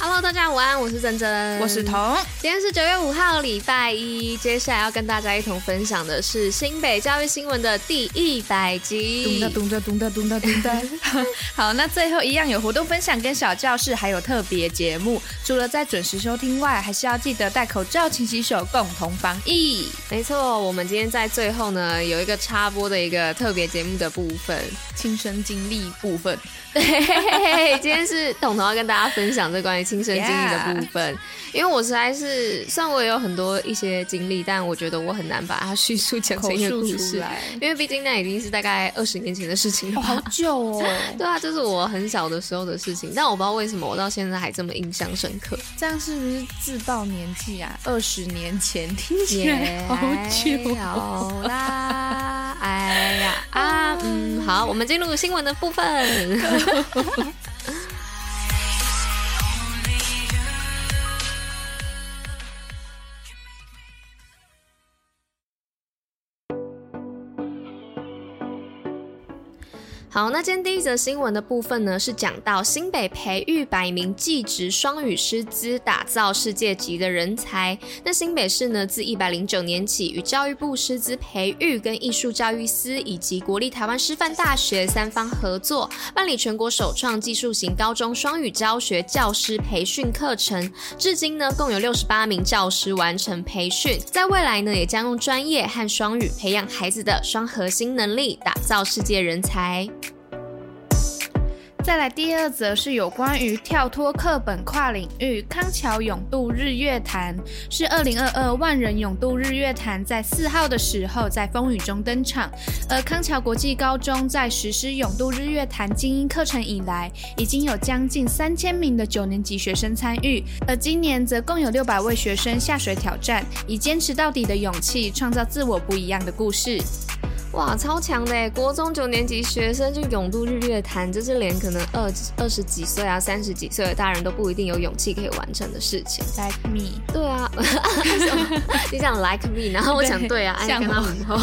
Hello，大家午安，我是珍珍，我是彤。今天是九月五号，礼拜一。接下来要跟大家一同分享的是新北教育新闻的第一百集。咚哒咚哒咚哒咚哒咚哒。好，那最后一样有活动分享跟小教室，还有特别节目。除了在准时收听外，还是要记得戴口罩、勤洗手，共同防疫。没错，我们今天在最后呢，有一个插播的一个特别节目的部分，亲身经历部分。对，今天是彤彤要跟大家分享这关于亲身经历的部分，yeah. 因为我实在是，虽然我也有很多一些经历，但我觉得我很难把它叙述讲成一个故事，因为毕竟那已经是大概二十年前的事情了，好久哦。对啊，就是我很小的时候的事情，但我不知道为什么我到现在还这么印象深刻。这样是不是自报年纪啊？二十年前听起来好久好啦，哎呀啊，嗯，好，我们进入新闻的部分。好，那今天第一则新闻的部分呢，是讲到新北培育百名技职双语师资，打造世界级的人才。那新北市呢，自一百零九年起，与教育部师资培育跟艺术教育司以及国立台湾师范大学三方合作，办理全国首创技术型高中双语教学教师培训课程。至今呢，共有六十八名教师完成培训，在未来呢，也将用专业和双语培养孩子的双核心能力，打造世界人才。再来第二则是有关于跳脱课本跨领域康桥泳渡日月潭，是二零二二万人泳渡日月潭在四号的时候在风雨中登场。而康桥国际高中在实施泳渡日月潭精英课程以来，已经有将近三千名的九年级学生参与，而今年则共有六百位学生下水挑战，以坚持到底的勇气，创造自我不一样的故事。哇，超强的耶！国中九年级学生就勇渡日月潭，这是连可能二二十几岁啊、三十几岁的大人都不一定有勇气可以完成的事情。Like me，对啊，你想 like me，然后我想对啊，爱跟他们以后，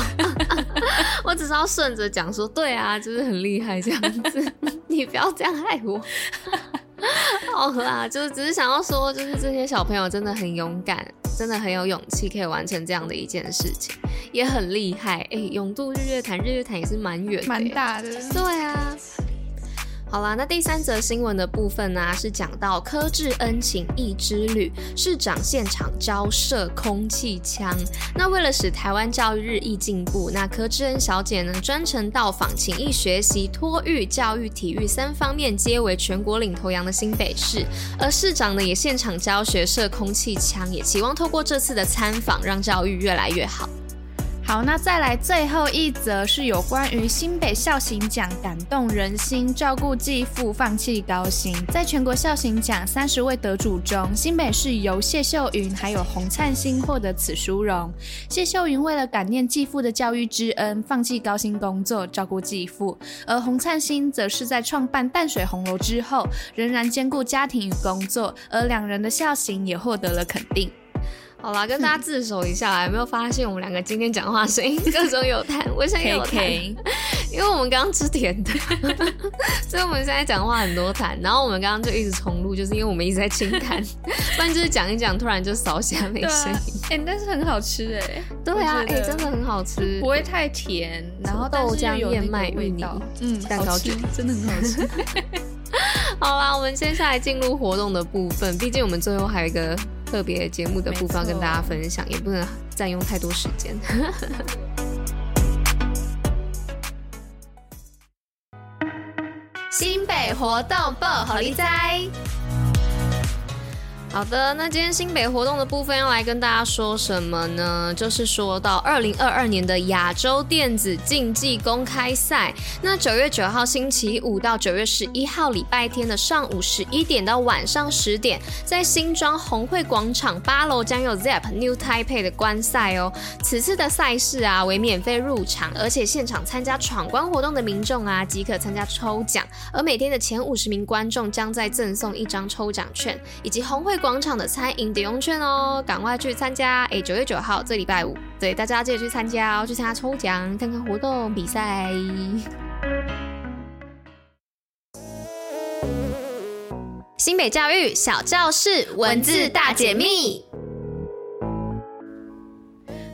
我只是要顺着讲说对啊，就是很厉害这样子，你不要这样害我。好啦，就是只是想要说，就是这些小朋友真的很勇敢，真的很有勇气，可以完成这样的一件事情，也很厉害。哎、欸，永渡日月潭，日月潭也是蛮远的，蛮大的。对啊。好啦，那第三则新闻的部分呢、是讲到柯志恩情谊之旅，市长现场交涉空气枪。那为了使台湾教育日益进步，那柯志恩小姐呢，专程到访情谊学习、托育、教育、体育三方面皆为全国领头羊的新北市，而市长呢也现场教学射空气枪，也期望透过这次的参访，让教育越来越好。好，那再来最后一则是有关于新北孝行奖感动人心，照顾继父放弃高薪。在全国孝行奖三十位得主中，新北市由谢秀云还有洪灿星获得此殊荣。谢秀云为了感念继父的教育之恩，放弃高薪工作照顾继父；而洪灿星则是在创办淡水红楼之后，仍然兼顾家庭与工作，而两人的孝行也获得了肯定。好啦，跟大家自首一下，有没有发现我们两个今天讲话声音各种有痰？我现在有痰，因为我们刚刚吃甜的，所以我们现在讲话很多痰。然后我们刚刚就一直重录，就是因为我们一直在清痰，不然就是讲一讲，突然就扫下没声音。哎、啊欸，但是很好吃哎、欸，对啊，哎、欸，真的很好吃，不会太甜，然后豆浆燕麦味道，嗯，蛋糕卷真的很好吃。好啦，我们接下来进入活动的部分，毕竟我们最后还有一个。特别节目的部分跟大家分享，也不能占用太多时间。新北活动报好利在。好的，那今天新北活动的部分要来跟大家说什么呢？就是说到二零二二年的亚洲电子竞技公开赛，那九月九号星期五到九月十一号礼拜天的上午十一点到晚上十点，在新庄红会广场八楼将有 ZEP New Taipei 的观赛哦。此次的赛事啊为免费入场，而且现场参加闯关活动的民众啊即可参加抽奖，而每天的前五十名观众将再赠送一张抽奖券，以及红会。广场的餐饮抵用券哦，赶快去参加！哎，九月九号这礼拜五，对，大家记得去参加哦，去参加抽奖、看看活动、比赛。新北教育小教室文字大解密。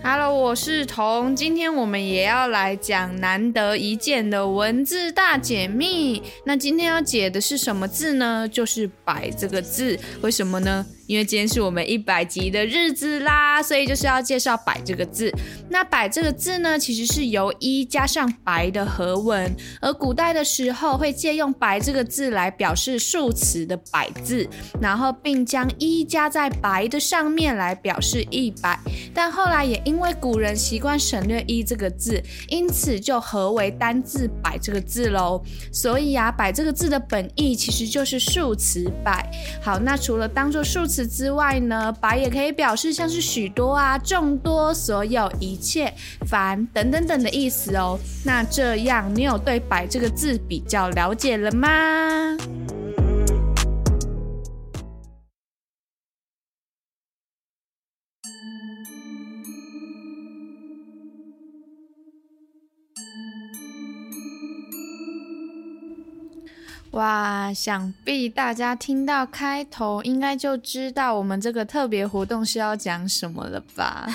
Hello，我是彤，今天我们也要来讲难得一见的文字大解密。那今天要解的是什么字呢？就是“百”这个字。为什么呢？因为今天是我们一百集的日子啦，所以就是要介绍“百”这个字。那“百”这个字呢，其实是由“一”加上“白”的合文，而古代的时候会借用“白”这个字来表示数词的“百”字，然后并将“一”加在“白”的上面来表示一百。但后来也因因为古人习惯省略“一”这个字，因此就合为单字“百”这个字喽。所以啊，“百”这个字的本意其实就是数词“百”。好，那除了当做数词，之外呢，百也可以表示像是许多啊、众多、所有、一切、凡等等等的意思哦。那这样，你有对“百”这个字比较了解了吗？哇，想必大家听到开头，应该就知道我们这个特别活动是要讲什么了吧？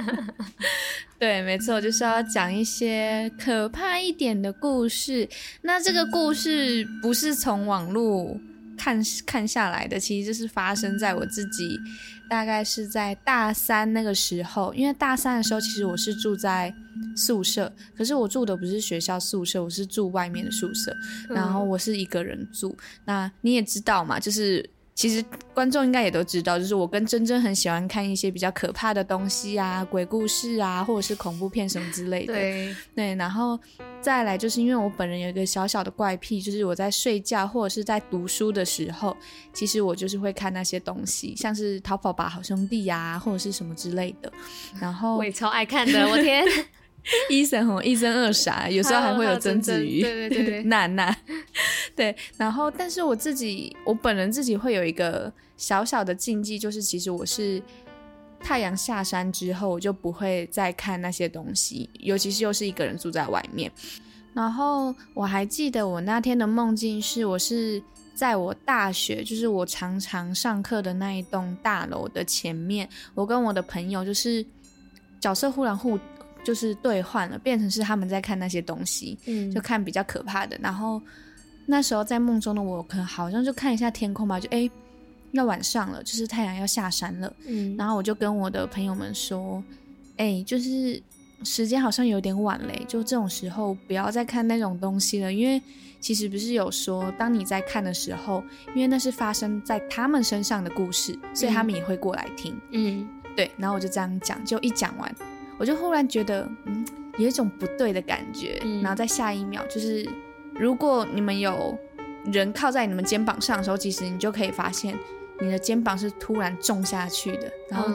对，没错，就是要讲一些可怕一点的故事。那这个故事不是从网络看看下来的，其实就是发生在我自己，大概是在大三那个时候。因为大三的时候，其实我是住在宿舍，可是我住的不是学校宿舍，我是住外面的宿舍，然后我是一个人住。嗯、那你也知道嘛，就是。其实观众应该也都知道，就是我跟珍珍很喜欢看一些比较可怕的东西啊，鬼故事啊，或者是恐怖片什么之类的。对对，然后再来就是因为我本人有一个小小的怪癖，就是我在睡觉或者是在读书的时候，其实我就是会看那些东西，像是《逃跑吧，好兄弟》呀，或者是什么之类的。然后我也超爱看的，我天。一生吼，一生二傻，有时候还会有曾子瑜，对对对，娜娜，对。然后，但是我自己，我本人自己会有一个小小的禁忌，就是其实我是太阳下山之后，我就不会再看那些东西，尤其是又是一个人住在外面。然后我还记得我那天的梦境是，我是在我大学，就是我常常上课的那一栋大楼的前面，我跟我的朋友就是角色忽然互。就是兑换了，变成是他们在看那些东西，嗯，就看比较可怕的。然后那时候在梦中的我，可能好像就看一下天空吧，就哎，要晚上了，就是太阳要下山了，嗯。然后我就跟我的朋友们说，哎，就是时间好像有点晚嘞，就这种时候不要再看那种东西了，因为其实不是有说，当你在看的时候，因为那是发生在他们身上的故事，所以他们也会过来听，嗯，对。然后我就这样讲，就一讲完。我就忽然觉得，嗯，有一种不对的感觉。嗯、然后在下一秒，就是如果你们有人靠在你们肩膀上的时候，其实你就可以发现，你的肩膀是突然重下去的。然后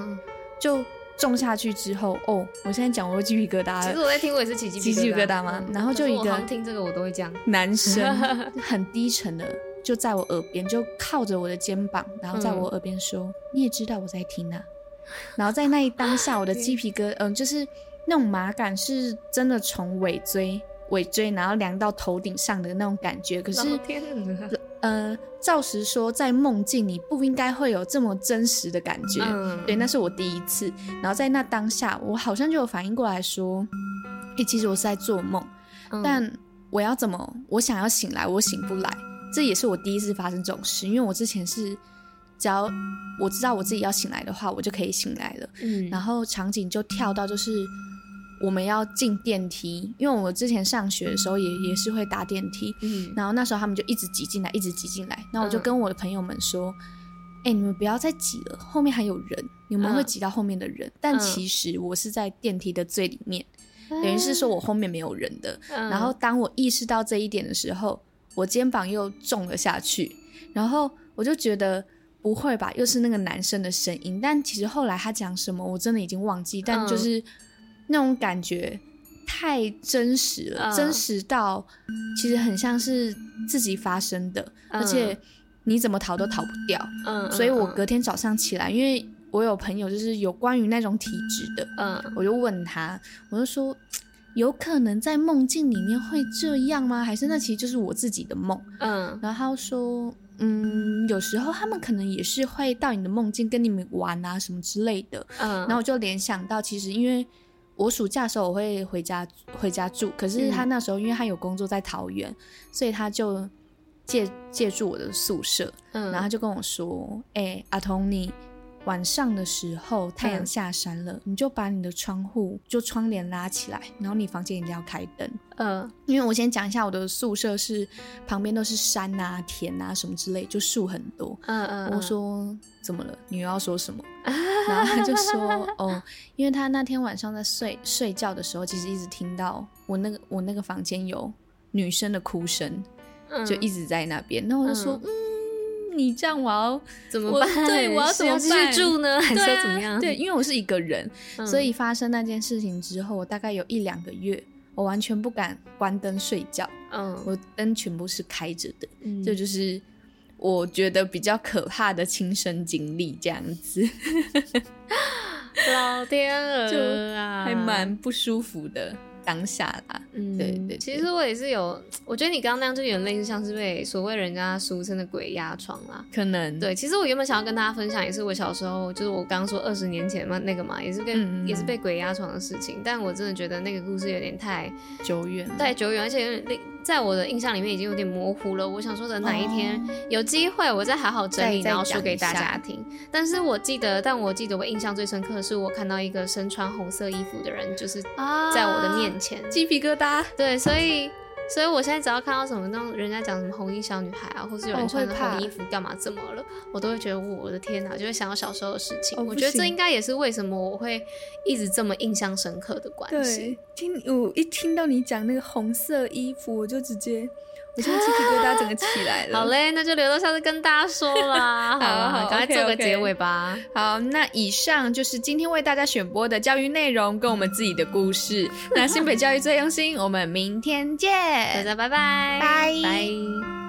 就重下去之后，嗯、哦，我现在讲我会鸡皮疙瘩。其实我在听，我也是起鸡皮疙瘩，疙瘩吗？嗯、然后就一个听这个我都会这样，男生很低沉的就在我耳边，就靠着我的肩膀，然后在我耳边说：“嗯、你也知道我在听啊。”然后在那一当下，我的鸡皮疙，嗯，就是那种麻感，是真的从尾椎、尾椎，然后凉到头顶上的那种感觉。可是，呃，照实说，在梦境你不应该会有这么真实的感觉。嗯，对，那是我第一次。然后在那当下，我好像就有反应过来说，诶，其实我是在做梦，但我要怎么，我想要醒来，我醒不来。这也是我第一次发生这种事，因为我之前是。只要我知道我自己要醒来的话，我就可以醒来了。嗯，然后场景就跳到就是我们要进电梯，因为我之前上学的时候也也是会搭电梯。嗯，然后那时候他们就一直挤进来，一直挤进来。然后我就跟我的朋友们说：“哎、嗯欸，你们不要再挤了，后面还有人，你们会挤到后面的人。嗯”但其实我是在电梯的最里面，嗯、等于是说我后面没有人的。嗯、然后当我意识到这一点的时候，我肩膀又重了下去，然后我就觉得。不会吧？又是那个男生的声音，但其实后来他讲什么，我真的已经忘记。但就是那种感觉太真实了，嗯、真实到其实很像是自己发生的，嗯、而且你怎么逃都逃不掉。嗯，所以我隔天早上起来，因为我有朋友就是有关于那种体质的，嗯，我就问他，我就说，有可能在梦境里面会这样吗？还是那其实就是我自己的梦？嗯，然后他说，嗯，有时候他们可能也是会到你的梦境跟你们玩啊什么之类的。嗯，然后我就联想到，其实因为。我暑假的时候我会回家回家住，可是他那时候因为他有工作在桃园，嗯、所以他就借借住我的宿舍，嗯、然后他就跟我说：“哎、欸，阿童，你晚上的时候太阳下山了，嗯、你就把你的窗户就窗帘拉起来，然后你房间一定要开灯。”嗯，因为我先讲一下我的宿舍是旁边都是山啊、田啊什么之类，就树很多。嗯嗯，我说怎么了？你又要说什么？然后他就说：“哦，因为他那天晚上在睡睡觉的时候，其实一直听到我那个我那个房间有女生的哭声，嗯、就一直在那边。那我就说：‘嗯，嗯你这样我要怎么办？对，我要怎么办？呢，还是怎么样？’对，啊、对，因为我是一个人，嗯、所以发生那件事情之后，我大概有一两个月，我完全不敢关灯睡觉。嗯，我灯全部是开着的，嗯、这就是。”我觉得比较可怕的亲身经历，这样子，老天鹅啊，还蛮不舒服的。当下啦，嗯，对，对对，其实我也是有，我觉得你刚刚那样就有点类似，像是被所谓人家俗称的鬼压床啦，可能，对，其实我原本想要跟大家分享，也是我小时候，就是我刚刚说二十年前嘛，那个嘛，也是跟也是被鬼压床的事情，但我真的觉得那个故事有点太久远，太久远，而且有点在我的印象里面已经有点模糊了。我想说等哪一天有机会，我再好好整理，然后说给大家听。但是我记得，但我记得我印象最深刻的是，我看到一个身穿红色衣服的人，就是在我的面前，鸡皮疙瘩。对，所以，所以我现在只要看到什么那种人家讲什么红衣小女孩啊，或是有人穿着红衣服干嘛怎么了，我都会觉得我的天哪，就会想到小时候的事情。我觉得这应该也是为什么我会一直这么印象深刻的关系。对，听我一听到你讲那个红色衣服，我就直接。我现在鸡皮疙瘩整个起来了。好嘞，那就留到下次跟大家说啦。好，好，赶快做个结尾吧。好，那以上就是今天为大家选播的教育内容，跟我们自己的故事。那新北教育最用心，我们明天见，大家拜拜，拜拜。